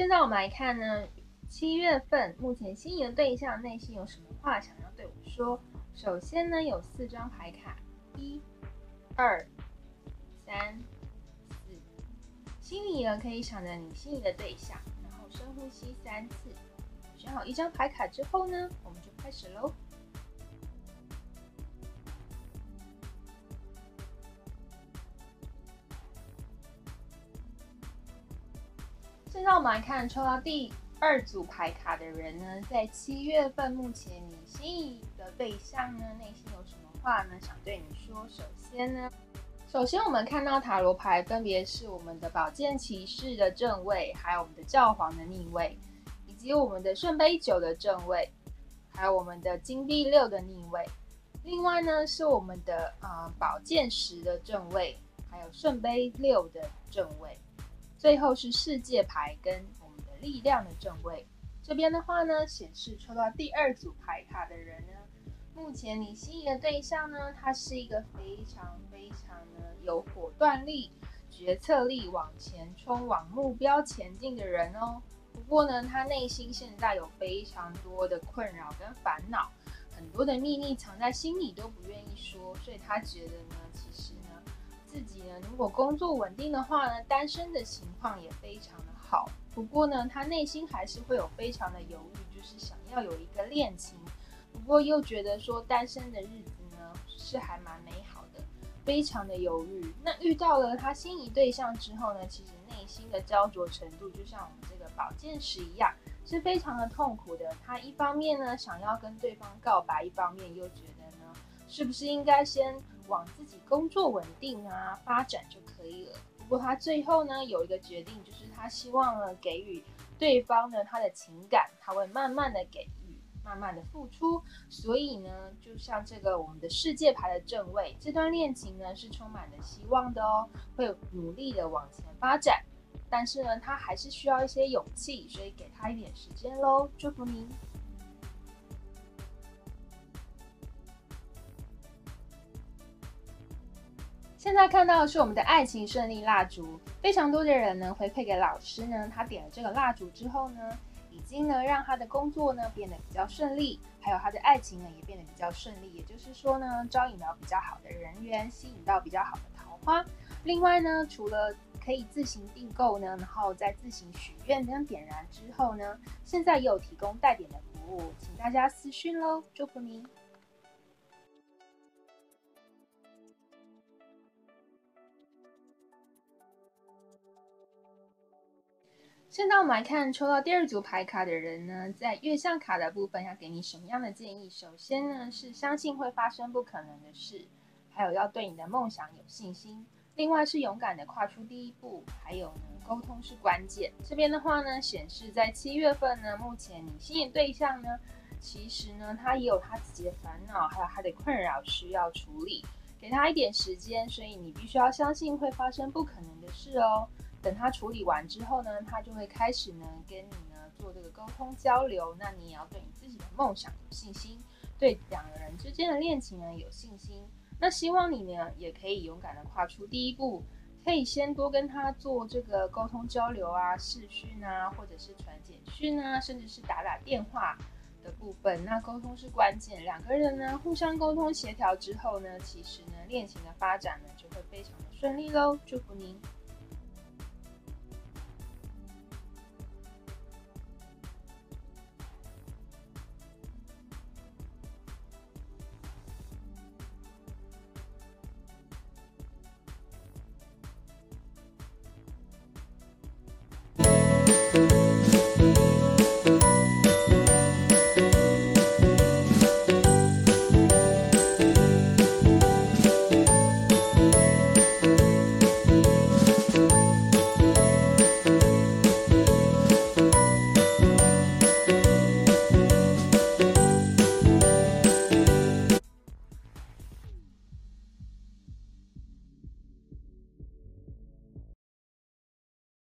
现在我们来看呢，七月份目前心仪的对象内心有什么话想要对我说？首先呢，有四张牌卡，一、二、三、四，心里呢可以想着你心仪的对象，然后深呼吸三次。选好一张牌卡之后呢，我们就开始喽。现在我们来看抽到第二组牌卡的人呢，在七月份目前你心仪的对象呢，内心有什么话呢想对你说？首先呢，首先我们看到塔罗牌分别是我们的宝剑骑士的正位，还有我们的教皇的逆位，以及我们的圣杯九的正位，还有我们的金币六的逆位。另外呢，是我们的呃宝剑十的正位，还有圣杯六的正位。最后是世界牌跟我们的力量的正位，这边的话呢，显示抽到第二组牌卡的人呢，目前你心仪的对象呢，他是一个非常非常呢有果断力、决策力、往前冲、往目标前进的人哦。不过呢，他内心现在有非常多的困扰跟烦恼，很多的秘密藏在心里都不愿意说，所以他觉得呢，其实。自己呢，如果工作稳定的话呢，单身的情况也非常的好。不过呢，他内心还是会有非常的犹豫，就是想要有一个恋情，不过又觉得说单身的日子呢是还蛮美好的，非常的犹豫。那遇到了他心仪对象之后呢，其实内心的焦灼程度就像我们这个宝剑十一样，是非常的痛苦的。他一方面呢想要跟对方告白，一方面又觉得呢，是不是应该先。往自己工作稳定啊发展就可以了。不过他最后呢有一个决定，就是他希望呢给予对方呢他的情感，他会慢慢的给予，慢慢的付出。所以呢，就像这个我们的世界牌的正位，这段恋情呢是充满了希望的哦，会努力的往前发展。但是呢，他还是需要一些勇气，所以给他一点时间喽。祝福您。现在看到的是我们的爱情顺利蜡烛，非常多的人呢回馈给老师呢，他点了这个蜡烛之后呢，已经呢让他的工作呢变得比较顺利，还有他的爱情呢也变得比较顺利，也就是说呢招引到比较好的人缘，吸引到比较好的桃花。另外呢，除了可以自行订购呢，然后再自行许愿跟点燃之后呢，现在也有提供带点的服务，请大家私讯喽，祝福您。现在我们来看抽到第二组牌卡的人呢，在月相卡的部分要给你什么样的建议？首先呢是相信会发生不可能的事，还有要对你的梦想有信心。另外是勇敢的跨出第一步，还有呢沟通是关键。这边的话呢显示在七月份呢，目前你吸引对象呢，其实呢他也有他自己的烦恼，还有他的困扰需要处理，给他一点时间，所以你必须要相信会发生不可能的事哦。等他处理完之后呢，他就会开始呢跟你呢做这个沟通交流。那你也要对你自己的梦想有信心，对两个人之间的恋情呢有信心。那希望你呢也可以勇敢的跨出第一步，可以先多跟他做这个沟通交流啊，视讯啊，或者是传简讯啊，甚至是打打电话的部分。那沟通是关键，两个人呢互相沟通协调之后呢，其实呢恋情的发展呢就会非常的顺利喽。祝福您。